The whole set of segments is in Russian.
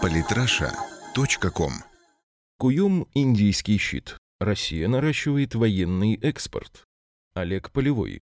Политраша.ком Куем индийский щит. Россия наращивает военный экспорт. Олег Полевой.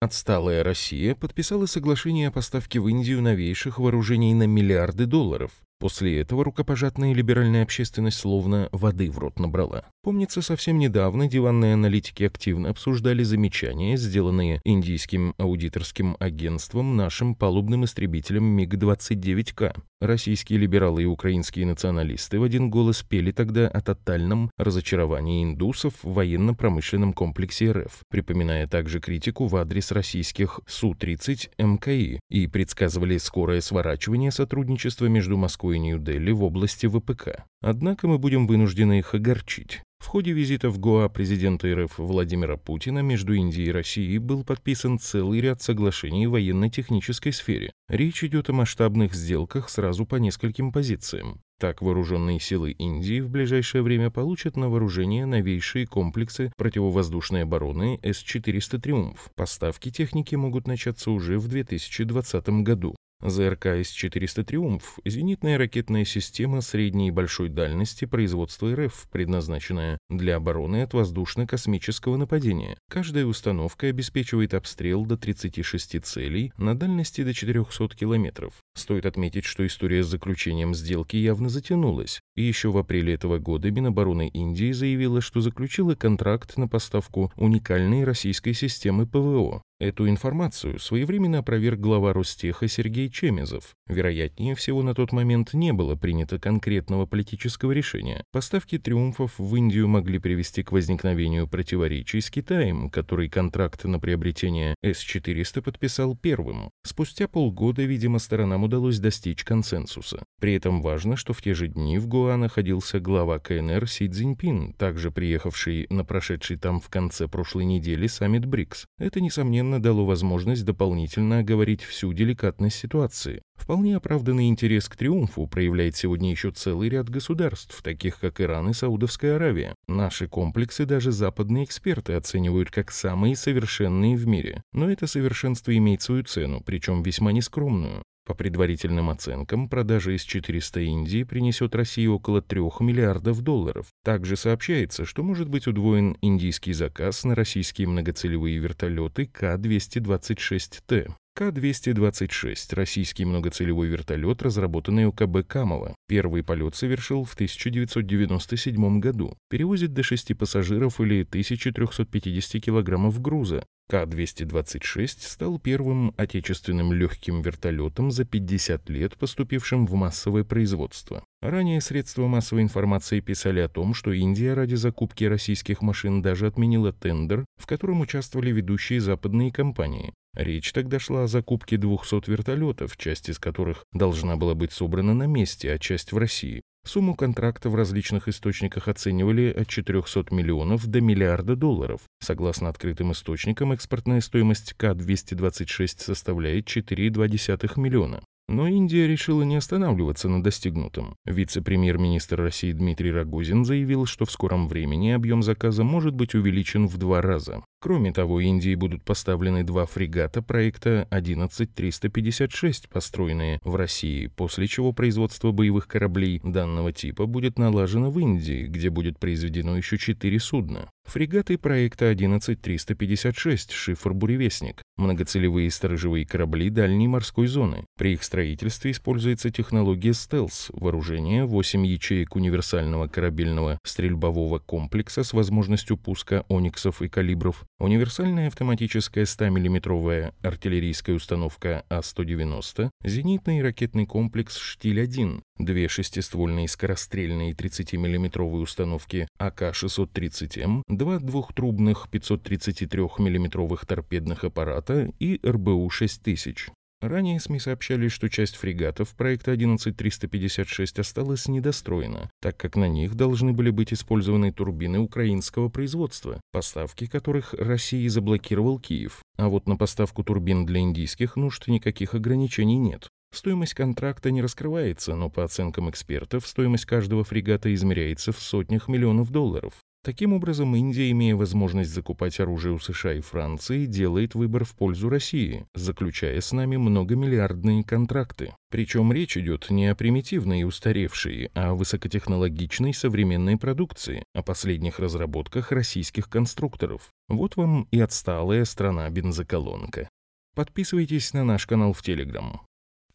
Отсталая Россия подписала соглашение о поставке в Индию новейших вооружений на миллиарды долларов. После этого рукопожатная либеральная общественность словно воды в рот набрала. Помнится, совсем недавно диванные аналитики активно обсуждали замечания, сделанные индийским аудиторским агентством нашим палубным истребителем МиГ-29К. Российские либералы и украинские националисты в один голос пели тогда о тотальном разочаровании индусов в военно-промышленном комплексе РФ, припоминая также критику в адрес российских Су-30 МКИ и предсказывали скорое сворачивание сотрудничества между Москвой и Нью-Дели в области ВПК. Однако мы будем вынуждены их огорчить. В ходе визита в Гоа президента РФ Владимира Путина между Индией и Россией был подписан целый ряд соглашений в военно-технической сфере. Речь идет о масштабных сделках сразу по нескольким позициям. Так, вооруженные силы Индии в ближайшее время получат на вооружение новейшие комплексы противовоздушной обороны С-400 «Триумф». Поставки техники могут начаться уже в 2020 году. ЗРК С-400 «Триумф» — зенитная ракетная система средней и большой дальности производства РФ, предназначенная для обороны от воздушно-космического нападения. Каждая установка обеспечивает обстрел до 36 целей на дальности до 400 километров. Стоит отметить, что история с заключением сделки явно затянулась, и еще в апреле этого года Минобороны Индии заявила, что заключила контракт на поставку уникальной российской системы ПВО. Эту информацию своевременно опроверг глава Ростеха Сергей Чемезов. Вероятнее всего, на тот момент не было принято конкретного политического решения. Поставки триумфов в Индию могли привести к возникновению противоречий с Китаем, который контракт на приобретение С-400 подписал первым. Спустя полгода, видимо, сторонам удалось достичь консенсуса. При этом важно, что в те же дни в Гоа находился глава КНР Си Цзиньпин, также приехавший на прошедший там в конце прошлой недели саммит БРИКС. Это, несомненно, несомненно, дало возможность дополнительно оговорить всю деликатность ситуации. Вполне оправданный интерес к триумфу проявляет сегодня еще целый ряд государств, таких как Иран и Саудовская Аравия. Наши комплексы даже западные эксперты оценивают как самые совершенные в мире. Но это совершенство имеет свою цену, причем весьма нескромную. По предварительным оценкам, продажа из 400 Индии принесет России около 3 миллиардов долларов. Также сообщается, что может быть удвоен индийский заказ на российские многоцелевые вертолеты К-226Т. К-226 – российский многоцелевой вертолет, разработанный УКБ Камова. Первый полет совершил в 1997 году. Перевозит до 6 пассажиров или 1350 килограммов груза. К-226 стал первым отечественным легким вертолетом за 50 лет, поступившим в массовое производство. Ранее средства массовой информации писали о том, что Индия ради закупки российских машин даже отменила тендер, в котором участвовали ведущие западные компании. Речь тогда шла о закупке 200 вертолетов, часть из которых должна была быть собрана на месте, а часть в России. Сумму контракта в различных источниках оценивали от 400 миллионов до миллиарда долларов. Согласно открытым источникам, экспортная стоимость К-226 составляет 4,2 миллиона. Но Индия решила не останавливаться на достигнутом. Вице-премьер-министр России Дмитрий Рогозин заявил, что в скором времени объем заказа может быть увеличен в два раза. Кроме того, Индии будут поставлены два фрегата проекта 11356, построенные в России, после чего производство боевых кораблей данного типа будет налажено в Индии, где будет произведено еще четыре судна. Фрегаты проекта 11356 «Шифр-буревестник» — многоцелевые сторожевые корабли дальней морской зоны. При их строительстве используется технология стелс, вооружение 8 ячеек универсального корабельного стрельбового комплекса с возможностью пуска ониксов и калибров, универсальная автоматическая 100-мм артиллерийская установка А-190, зенитный ракетный комплекс «Штиль-1», две шестиствольные скорострельные 30-мм установки АК-630М, два двухтрубных 533 мм торпедных аппарата и РБУ-6000. Ранее СМИ сообщали, что часть фрегатов проекта 11356 осталась недостроена, так как на них должны были быть использованы турбины украинского производства, поставки которых России заблокировал Киев. А вот на поставку турбин для индийских нужд никаких ограничений нет. Стоимость контракта не раскрывается, но по оценкам экспертов, стоимость каждого фрегата измеряется в сотнях миллионов долларов. Таким образом, Индия, имея возможность закупать оружие у США и Франции, делает выбор в пользу России, заключая с нами многомиллиардные контракты. Причем речь идет не о примитивной и устаревшей, а о высокотехнологичной современной продукции, о последних разработках российских конструкторов. Вот вам и отсталая страна-бензоколонка. Подписывайтесь на наш канал в Телеграм.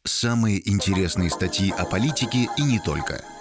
Самые интересные статьи о политике и не только –